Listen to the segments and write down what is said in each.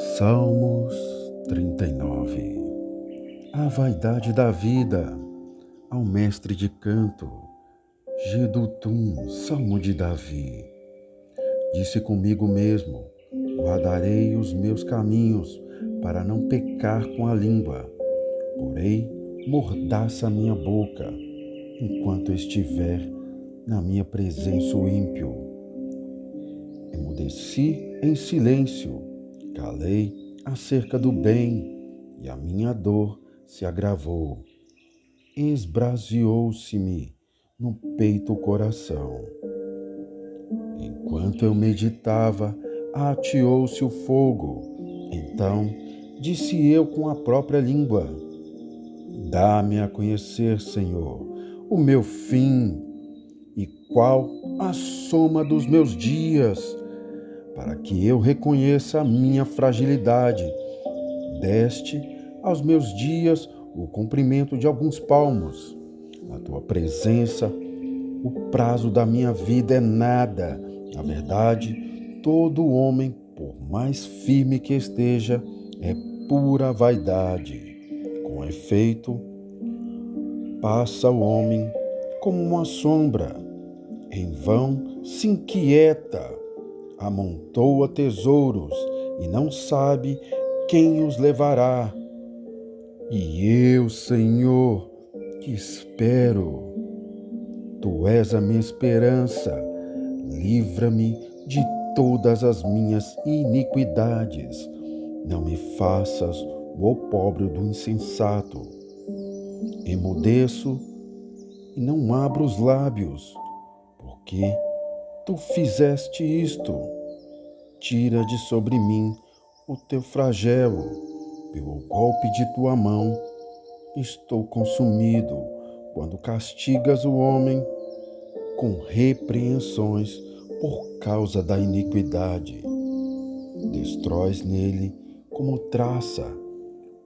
Salmos 39 A vaidade da vida, ao mestre de canto, Gedutum, Salmo de Davi. Disse comigo mesmo: guardarei os meus caminhos para não pecar com a língua, porém mordaça minha boca, enquanto estiver na minha presença o ímpio. Emudeci em silêncio Calei acerca do bem e a minha dor se agravou. Esbraseou-se-me no peito o coração. Enquanto eu meditava, ateou-se o fogo. Então disse eu com a própria língua: Dá-me a conhecer, Senhor, o meu fim e qual a soma dos meus dias para que eu reconheça a minha fragilidade. Deste aos meus dias o comprimento de alguns palmos. Na tua presença, o prazo da minha vida é nada. Na verdade, todo homem, por mais firme que esteja, é pura vaidade. Com efeito, passa o homem como uma sombra, em vão se inquieta amontoa tesouros e não sabe quem os levará. E eu, Senhor, que espero, Tu és a minha esperança, livra-me de todas as minhas iniquidades. Não me faças o opróbrio do insensato. Emudeço e não abro os lábios, porque tu fizeste isto. Tira de sobre mim o teu flagelo, pelo golpe de tua mão. Estou consumido quando castigas o homem com repreensões por causa da iniquidade. Destróis nele como traça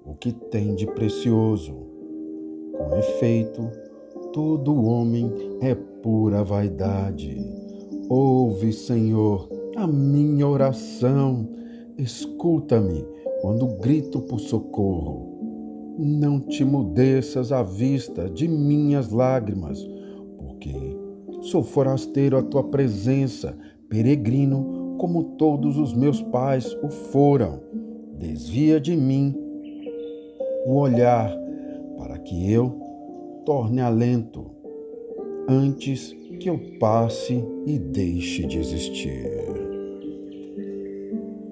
o que tem de precioso. Com efeito, todo homem é pura vaidade Ouve, Senhor, a minha oração. Escuta-me quando grito por socorro. Não te mudeças à vista de minhas lágrimas, porque sou forasteiro à tua presença, peregrino como todos os meus pais o foram. Desvia de mim o olhar para que eu torne alento antes que eu passe e deixe de existir.